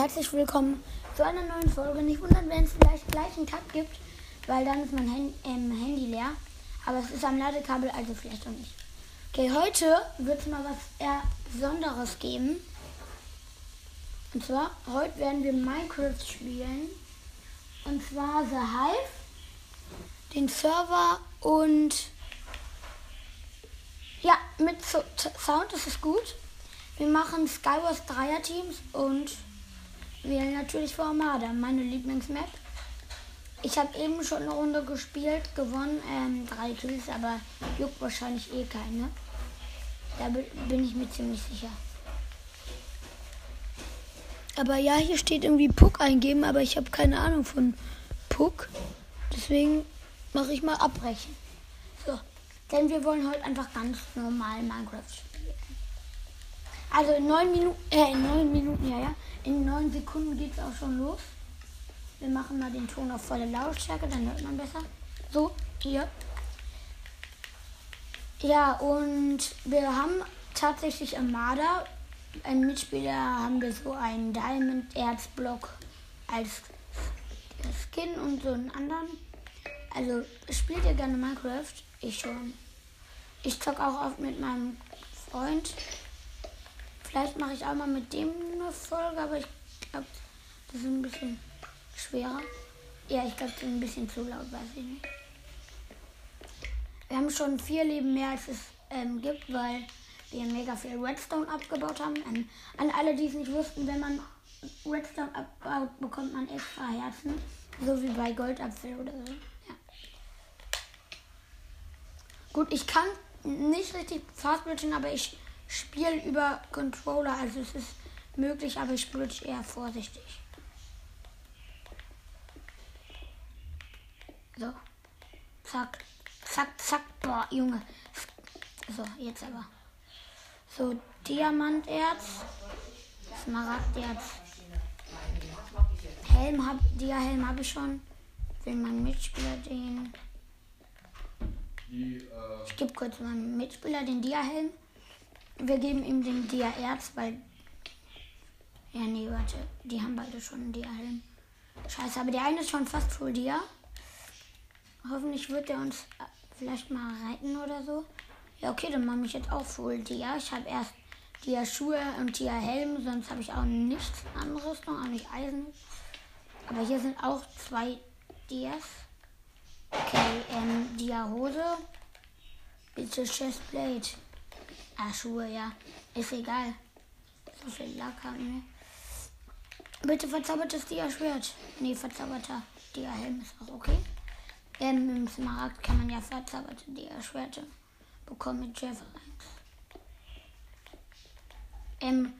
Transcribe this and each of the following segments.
herzlich willkommen zu einer neuen Folge. Nicht wundern, wenn es vielleicht gleich einen Cut gibt, weil dann ist mein Hand ähm, Handy leer. Aber es ist am Ladekabel, also vielleicht auch nicht. Okay, heute wird es mal was eher Besonderes geben. Und zwar, heute werden wir Minecraft spielen. Und zwar The Hive, den Server und ja, mit so Sound ist es gut. Wir machen Skywars Dreier Teams und wählen natürlich für Armada, meine Lieblingsmap. Ich habe eben schon eine Runde gespielt, gewonnen, ähm, drei Kills, aber juckt wahrscheinlich eh keine. Da bin ich mir ziemlich sicher. Aber ja, hier steht irgendwie Puck eingeben, aber ich habe keine Ahnung von Puck. Deswegen mache ich mal abbrechen. So, denn wir wollen heute einfach ganz normal Minecraft spielen. Also in neun Minuten, äh, in neun Minuten, ja, ja. In neun Sekunden geht es auch schon los. Wir machen mal den Ton auf volle Lautstärke, dann hört man besser. So, hier. Ja, und wir haben tatsächlich Armada. Ein Mitspieler haben wir so einen Diamond Erzblock als Skin und so einen anderen. Also spielt ihr gerne Minecraft? Ich schon. Ich zock auch oft mit meinem Freund. Vielleicht mache ich auch mal mit dem eine Folge, aber ich glaube, das ist ein bisschen schwerer. Ja, ich glaube, das ist ein bisschen zu laut, weiß ich nicht. Wir haben schon vier Leben mehr, als es ähm, gibt, weil wir mega viel Redstone abgebaut haben. Ähm, an alle, die es nicht wussten, wenn man Redstone abbaut, bekommt man extra Herzen. So wie bei Goldapfel oder so. Ja. Gut, ich kann nicht richtig Fastbridgen, aber ich Spiel über Controller. Also es ist möglich, aber ich spiele eher vorsichtig. So. Zack. Zack, zack. Boah, Junge. So, jetzt aber. So, Diamanterz. Smaragderz. Helm hab, Dia-Helm habe ich schon. Will mein Mitspieler den. Ich gebe kurz meinem Mitspieler den Dia-Helm. Wir geben ihm den Dia-Erz, weil. Ja, nee, warte. Die haben beide schon einen Dia-Helm. Scheiße, aber der eine ist schon fast Full Dia. Hoffentlich wird er uns äh, vielleicht mal reiten oder so. Ja, okay, dann mache ich jetzt auch Full Dia. Ich habe erst Dia-Schuhe und Dia-Helm, sonst habe ich auch nichts an Rüstung, auch nicht Eisen. Aber hier sind auch zwei Dias. Okay, ähm, Dia-Hose. Bitte Chestplate. Ah, Schuhe, ja. Ist egal. So viel Lack haben wir. Bitte verzaubertes Dia-Schwert. Nee, verzauberter Dia-Helm ist auch okay. Ähm, im Smaragd kann man ja verzauberte Dia-Schwerte bekommen mit 1. Ähm,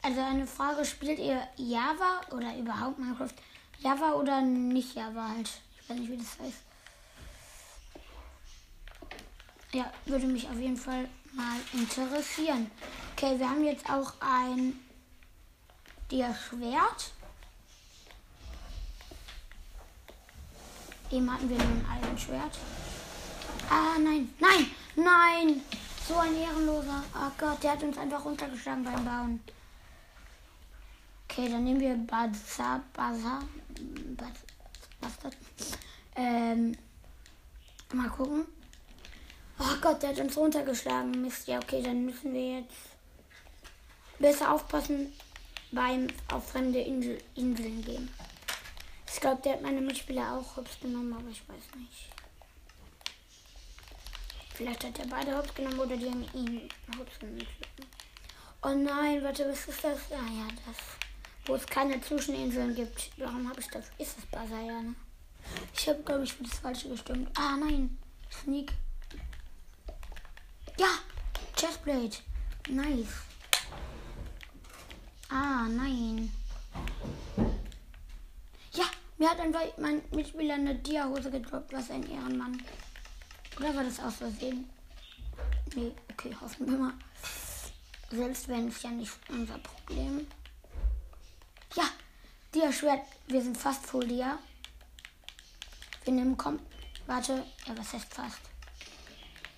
also eine Frage, spielt ihr Java oder überhaupt Minecraft? Java oder nicht Java halt? Ich weiß nicht, wie das heißt. Ja, würde mich auf jeden Fall mal interessieren. Okay, wir haben jetzt auch ein der Schwert. Eben hatten wir nur ein Eisenschwert. Ah, nein, nein, nein! So ein Ehrenloser. Oh Gott, der hat uns einfach runtergeschlagen beim Bauen. Okay, dann nehmen wir Baza, Baza, was das? Ähm, mal gucken. Oh Gott, der hat uns runtergeschlagen. Mist, ja, okay, dann müssen wir jetzt besser aufpassen beim auf fremde Insel, Inseln gehen. Ich glaube, der hat meine Mitspieler auch hops genommen, aber ich weiß nicht. Vielleicht hat er beide hops genommen oder die haben ihn hops genommen. Oh nein, warte, was ist das? Ah ja, das. Wo es keine Zwischeninseln gibt. Warum habe ich das? Ist das Basaya, ne? Ich habe, glaube ich, für das Falsche gestimmt. Ah nein. Sneak. Ja, Chestplate. Nice. Ah, nein. Ja, mir hat einfach mein Mitspieler eine Dia-Hose gedroppt. Was ein Ehrenmann. Oder war das aus Versehen? Nee, okay, hoffen wir mal. Selbst wenn es ja nicht unser Problem. Ja, Dia-Schwert. Wir sind fast voll Dia. Wir nehmen, komm. Warte, ja, was heißt fast?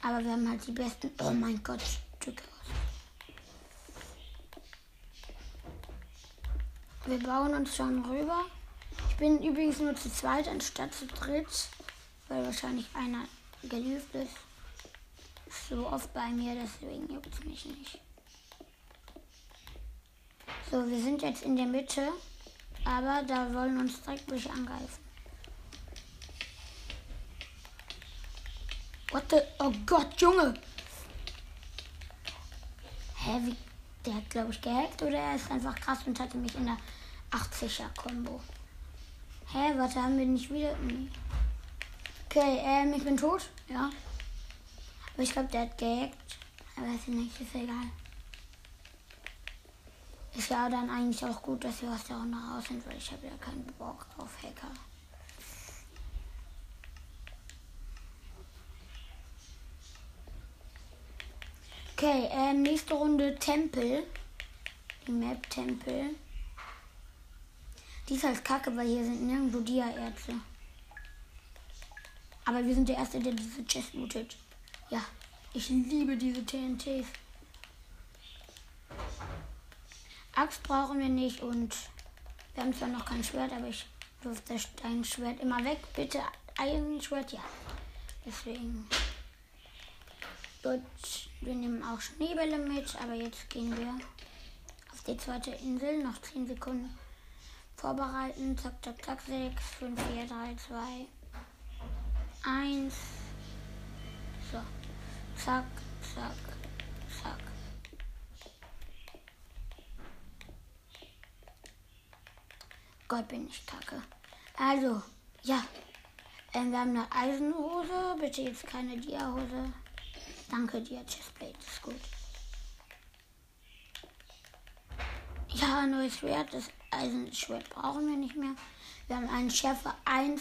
Aber wir haben halt die besten. Oh mein Gott, Stücke aus. wir bauen uns schon rüber. Ich bin übrigens nur zu zweit anstatt zu dritt, weil wahrscheinlich einer gelüft ist. So oft bei mir, deswegen juckt es mich nicht. So, wir sind jetzt in der Mitte, aber da wollen uns direkt welche angreifen. What the? Oh Gott, Junge! Hä, wie? Der hat, glaube ich, gehackt oder er ist einfach krass und hatte mich in der 80er-Kombo. Hä, warte, haben wir nicht wieder. Nee. Okay, ähm, ich bin tot. Ja. Aber ich glaube, der hat gehackt. Aber ich nicht, ist egal. Ist ja dann eigentlich auch gut, dass wir aus der Runde raus sind, weil ich habe ja keinen Bock auf Hacker. Okay, ähm, nächste Runde Tempel. Die Map Tempel. Die ist halt kacke, weil hier sind nirgendwo Dia-Erze. Aber wir sind der Erste, der diese Chest lootet. Ja, ich liebe diese TNTs. Axt brauchen wir nicht und wir haben zwar noch kein Schwert, aber ich durfte dein Schwert immer weg. Bitte ein Schwert, ja. Deswegen. Gut, wir nehmen auch Schneebälle mit, aber jetzt gehen wir auf die zweite Insel. Noch 10 Sekunden vorbereiten. Zack, zack, zack. 6, 5, 4, 3, 2, 1. So. Zack, zack, zack. Gott, bin ich kacke. Also, ja. Ähm, wir haben eine Eisenhose. Bitte jetzt keine Dia-Hose. Danke dir, Chestplate. Ist gut. Ja, neues Schwert. Das Eisenschwert brauchen wir nicht mehr. Wir haben einen Schärfe 1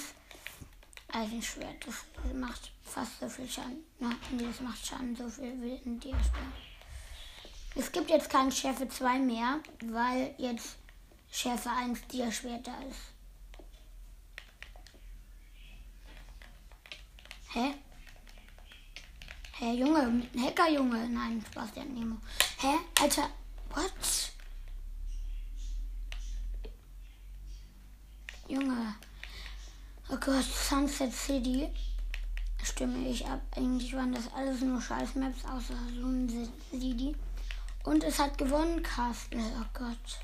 Eisenschwert. Das macht fast so viel Schaden. Nein, das macht Schaden so viel wie ein Dia-Schwert. Es gibt jetzt keinen Schärfe 2 mehr, weil jetzt Schärfe 1 Dia-Schwert da ist. Hä? Hä, Junge, Hacker, Junge. Nein, Spaß, der Nemo. Hä? Alter, what? Junge. Oh Gott, Sunset City. Stimme ich ab. Eigentlich waren das alles nur Scheiß-Maps außer Sunset City. Und es hat gewonnen, Castle. Oh Gott.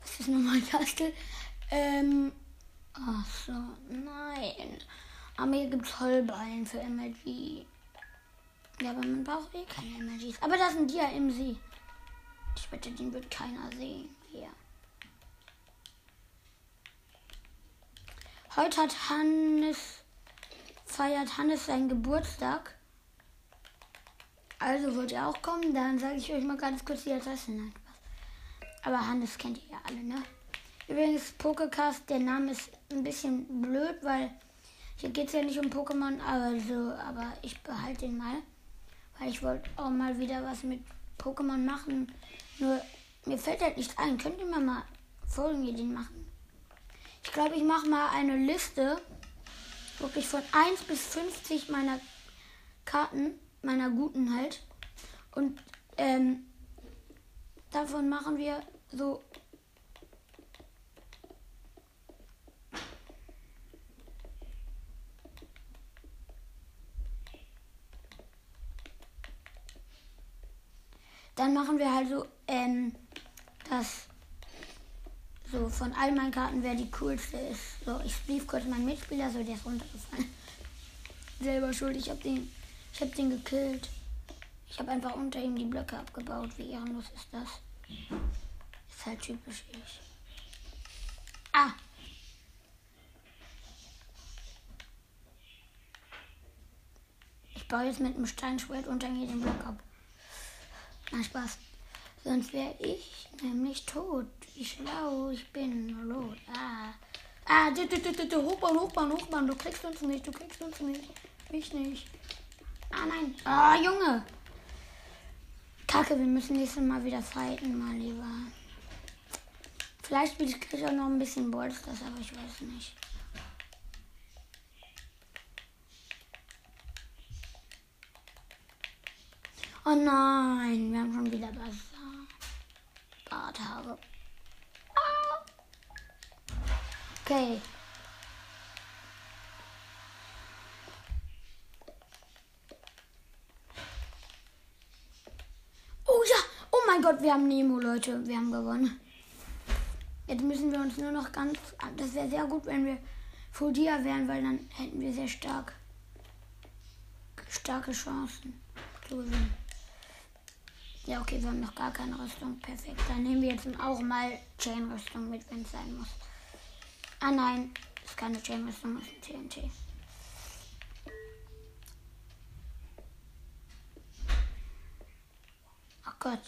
Was ist nochmal Castle? Ähm. Ach so, nein. Aber hier gibt es Heulballen für MLG. Ja, aber man braucht eh keine MLGs. Aber das sind die ja im See. Ich wette, den wird keiner sehen. Hier. Heute hat Hannes, feiert Hannes seinen Geburtstag. Also wollt ihr auch kommen? Dann sage ich euch mal ganz kurz die Adresse. Nein, Aber Hannes kennt ihr ja alle, ne? Übrigens, Pokecast, der Name ist ein bisschen blöd, weil hier geht es ja nicht um Pokémon, aber so, aber ich behalte den mal. Weil ich wollte auch mal wieder was mit Pokémon machen. Nur mir fällt halt nicht ein. Könnt ihr mir mal Folgenideen machen? Ich glaube, ich mache mal eine Liste. Wirklich von 1 bis 50 meiner Karten, meiner guten halt. Und ähm, davon machen wir so Dann machen wir halt so, ähm, das so von all meinen Karten, wer die coolste ist. So, ich lief kurz meinen Mitspieler, so der ist runtergefallen. Selber schuld, ich hab den, ich hab den gekillt. Ich habe einfach unter ihm die Blöcke abgebaut. Wie ehrenlos ist das? Ist halt typisch ich. Ah! Ich baue jetzt mit einem Steinschwert unter mir den Block ab. Na Spaß. Sonst wäre ich nämlich tot. Wie schlau ich bin. Lot. Ah. Ah, du, du, du, du, du, Hochbahn, Hochbahn, Hochbahn. Du kriegst uns nicht, du kriegst uns nicht. Mich nicht. Ah, nein. Ah, Junge. Kacke, wir müssen nächstes Mal wieder fighten, mal lieber. Vielleicht will ich auch noch ein bisschen Ballstars, aber ich weiß nicht. Oh nein, wir haben schon wieder Bazaar. Barthaare. Okay. Oh ja, oh mein Gott, wir haben Nemo, Leute. Wir haben gewonnen. Jetzt müssen wir uns nur noch ganz. Das wäre sehr gut, wenn wir Full Dia wären, weil dann hätten wir sehr stark starke Chancen zu gewinnen. Ja, okay, wir haben noch gar keine Rüstung. Perfekt. Dann nehmen wir jetzt auch mal Chain-Rüstung mit, wenn es sein muss. Ah nein, ist keine Chain-Rüstung, ist ein TNT. Oh Gott.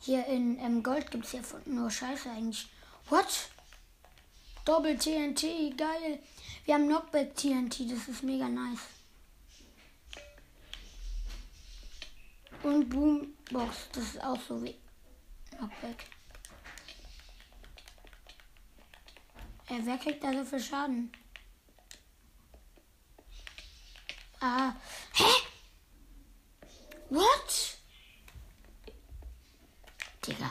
Hier in ähm, Gold gibt es ja nur Scheiße eigentlich. What? Doppel TNT, geil. Wir haben Knockback TNT, das ist mega nice. Und Boombox, das ist auch so wie Knockback. Äh, wer kriegt da so viel Schaden? Ah. Hä? What? Digga.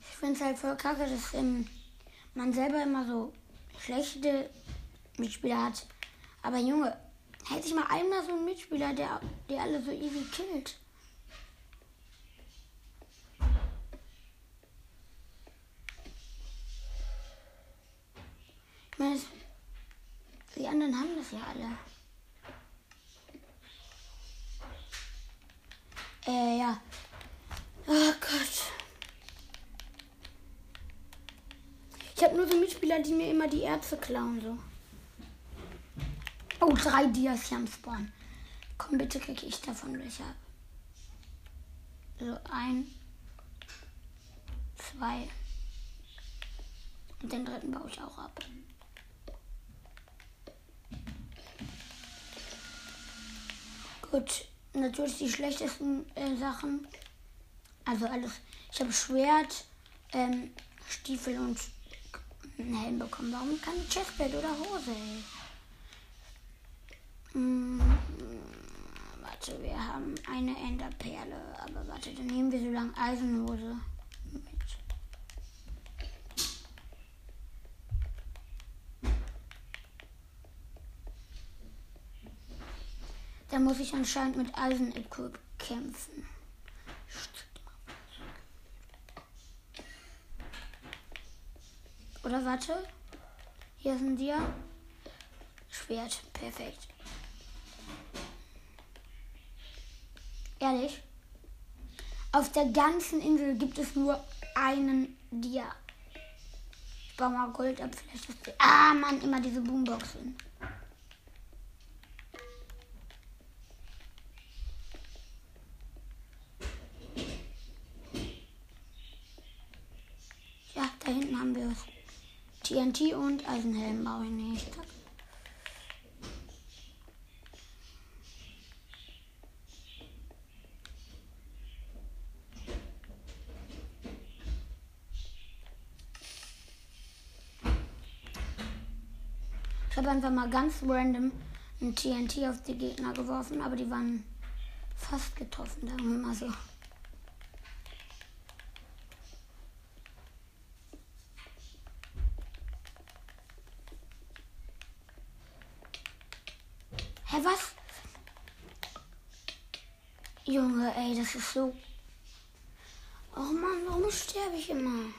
Ich finde es halt voll kacke, dass ähm, man selber immer so schlechte Mitspieler hat. Aber Junge, hätte ich mal einmal so einen Mitspieler, der, der alle so easy killt. Ich meine, die anderen haben das ja alle. Äh, ja. Oh Gott. Ich Mitspieler, die mir immer die Ärzte klauen, so. Oh, drei Dias hier am Spawn. Komm, bitte kriege ich davon welche ab. So, ein, zwei. Und den dritten baue ich auch ab. Gut, natürlich die schlechtesten äh, Sachen. Also alles. Ich habe Schwert, ähm, Stiefel und einen Helm bekommen. Warum keine Chestplate oder Hose? Hm, warte, wir haben eine Enderperle. Aber warte, dann nehmen wir so lange Eisenhose. Da muss ich anscheinend mit Eisen-Equip kämpfen. Oder warte. Hier sind wir. Schwert. Perfekt. Ehrlich? Auf der ganzen Insel gibt es nur einen Dia. Ich baue mal Gold ab. Vielleicht ist die ah, Mann, immer diese Boomboxen. Ja, da hinten haben wir es. TNT und Eisenhelm baue ich nicht. Ich habe einfach mal ganz random ein TNT auf die Gegner geworfen, aber die waren fast getroffen, sagen wir mal so. Hä, was? Junge, ey, das ist so. Oh Mann, warum sterbe ich immer?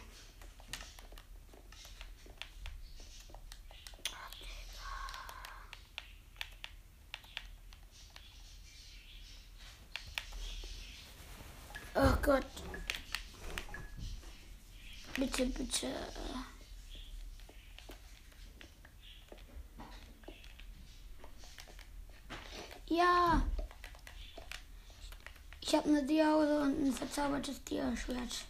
Oh Gott. Bitte, bitte. Ja. Ich habe eine Diahose und ein verzaubertes Dia-Schwert.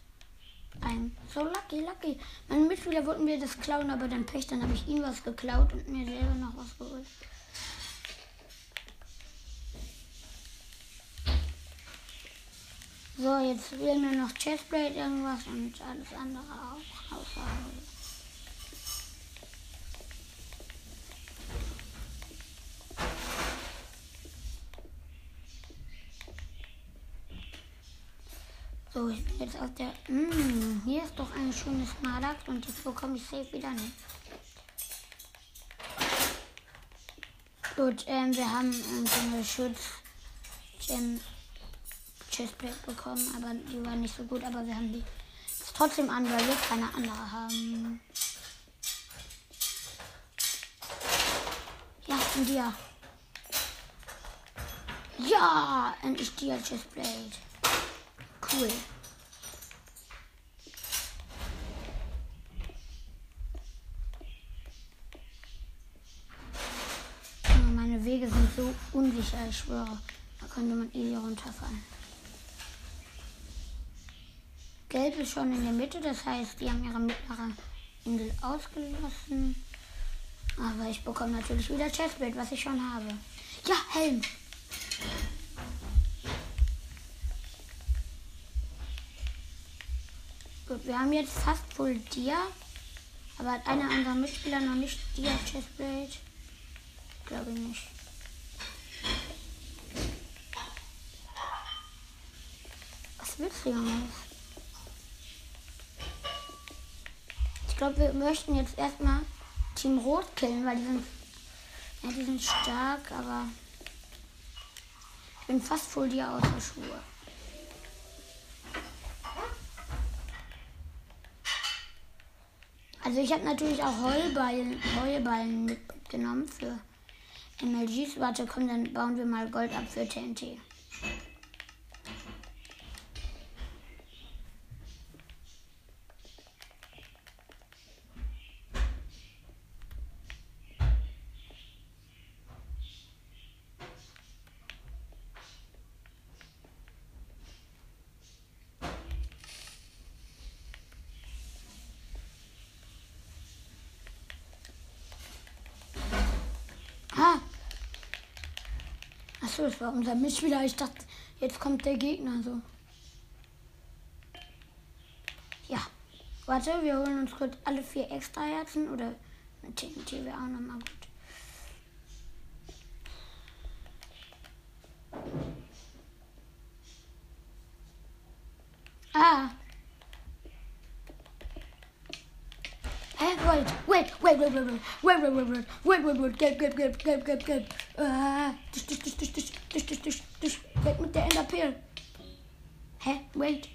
Ein. So lucky, lucky. Meine Mitspieler wollten mir das klauen, aber dann Pech, dann habe ich ihnen was geklaut und mir selber noch was geholt. So, jetzt fehlen mir noch Chestplate irgendwas und alles andere auch. Außer So, ich bin jetzt auf der. Hm, hier ist doch ein schönes Smaragd und das bekomme ich safe wieder nicht. Gut, ähm, wir haben ähm, so eine Schutz Gem Chestplate bekommen, aber die war nicht so gut, aber wir haben die jetzt trotzdem an, weil wir keine andere haben. Ja, ein Dia. Ja, endlich Dia Chestplate. Cool. Meine Wege sind so unsicher, ich schwöre. Da könnte man easy runterfallen. Gelb ist schon in der Mitte, das heißt, die haben ihre mittlere Insel ausgelassen. Aber ich bekomme natürlich wieder Chestplate, was ich schon habe. Ja, Helm. Gut, wir haben jetzt fast Full Dia. Aber hat einer unserer Mitspieler noch nicht Dia Chestplate? Glaube ich nicht. Was willst du, Jungs? Ich glaube, wir möchten jetzt erstmal Team Rot killen, weil die sind, ja, die sind stark, aber ich bin fast voll dir außer Schuhe. Also ich habe natürlich auch Heulballen, Heulballen mitgenommen für MLGs. Warte, komm, dann bauen wir mal Gold ab für TNT. Achso, das war unser Mitspieler. Ich dachte, jetzt kommt der Gegner so. Ja. Warte, wir holen uns kurz alle vier extra Herzen oder TNT wäre auch nochmal gut. Ah. Hä? Wait, wait, wait, wait, wait, wait, wait, wait, wait, wait, gelb, gelb, gelb, gelb, gelb, gelb. Ah, dich, dich, dich, dich, dich, dich, dich, dich, dich, weg mit der Enderpearl. Hä? Wait.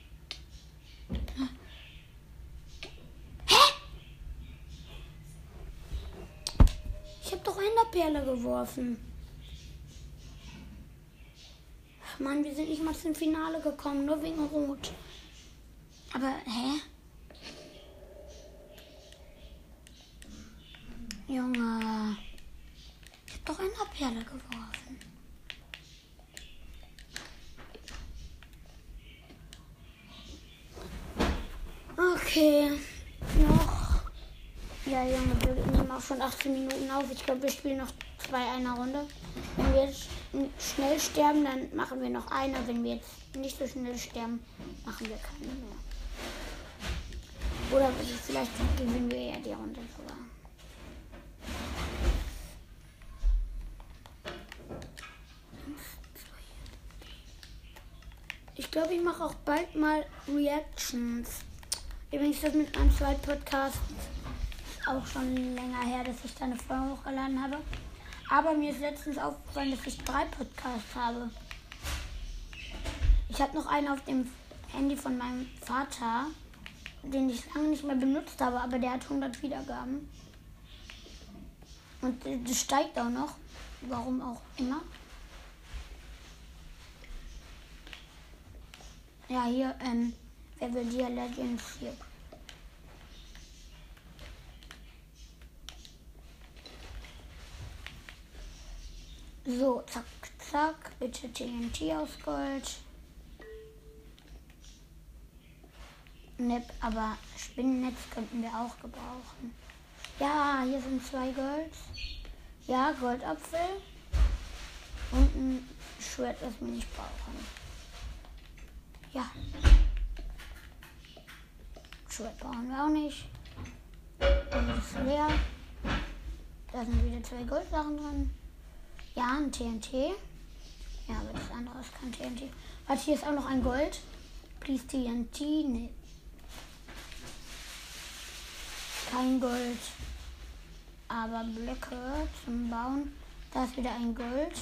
Hä? Ich hab doch Enderperle geworfen. Mann, wir sind nicht mal zum Finale gekommen, nur wegen Rot. Aber, hä? Junge. Ich hab doch eine Perle geworfen. Okay. Noch. Ja, Junge, wir nehmen auch schon 18 Minuten auf. Ich glaube, wir spielen noch zwei einer Runde. Wenn wir jetzt schnell sterben, dann machen wir noch eine. Wenn wir jetzt nicht so schnell sterben, machen wir keine mehr. Oder vielleicht gewinnen wir ja die Runde sogar. Ich glaube, ich mache auch bald mal Reactions. Übrigens, das mit meinem zweiten Podcast ist auch schon länger her, dass ich da eine Folge hochgeladen habe. Aber mir ist letztens aufgefallen, dass ich drei Podcasts habe. Ich habe noch einen auf dem Handy von meinem Vater, den ich lange nicht mehr benutzt habe, aber der hat 100 Wiedergaben. Und das steigt auch noch. Warum auch immer. Ja, hier, ähm, wer will dir Legends hier? So, zack, zack. Bitte TNT aus Gold. Nip, aber Spinnennetz könnten wir auch gebrauchen. Ja, hier sind zwei Golds. Ja, Goldapfel. Und ein Schwert, das wir nicht brauchen. Ja. Schwert brauchen wir auch nicht. Und ist leer. Da sind wieder zwei Goldsachen drin. Ja, ein TNT. Ja, aber das andere ist kein TNT. Warte, hier ist auch noch ein Gold. Please TNT. Nee. Kein Gold. Aber Blöcke zum Bauen. Da ist wieder ein Gold.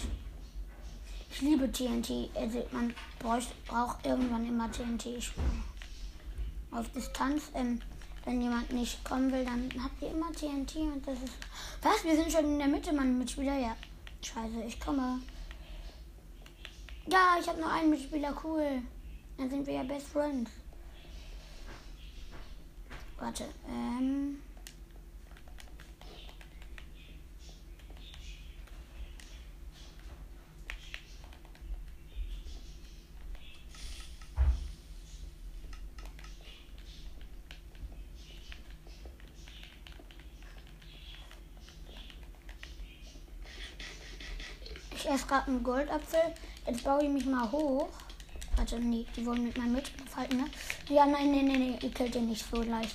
Ich liebe TNT. Also man braucht, irgendwann immer TNT. Ich, auf Distanz. Ähm, wenn jemand nicht kommen will, dann habt ihr immer TNT und das ist. Was? Wir sind schon in der Mitte, mein Mitspieler. Ja. Scheiße, ich komme. Ja, ich habe nur einen Mitspieler. Cool. Dann sind wir ja Best Friends. Warte. Ähm. Ich esse gerade einen Goldapfel. Jetzt baue ich mich mal hoch. Warte, nee, die wollen mit meinem Mitspieler falten, ne? Ja, nein, nein, nein, nee, ihr killt den nicht so leicht.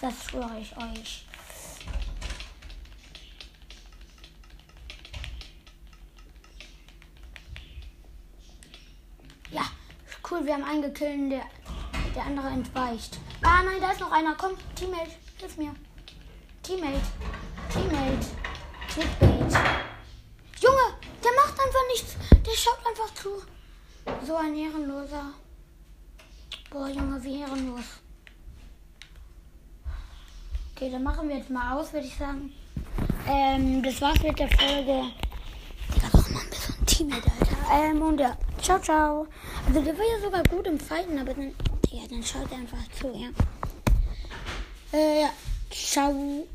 Das schwöre ich euch. Ja, cool, wir haben einen gekillt, der, der andere entweicht. Ah, nein, da ist noch einer. Komm, Teammate, hilf mir. Teammate, Teammate, Clickbait. Junge, der macht einfach nichts. Der schaut einfach zu. So ein Ehrenloser. Boah, Junge, wie ehrenlos. Okay, dann machen wir jetzt mal aus, würde ich sagen. Ähm, das war's mit der Folge. Digga, wir so ein Teammate, Alter? Ähm, und ja, ciao, ciao. Also, der war ja sogar gut im Fighten, aber dann, Digga, dann schaut er einfach zu, ja. Äh, ja, ciao.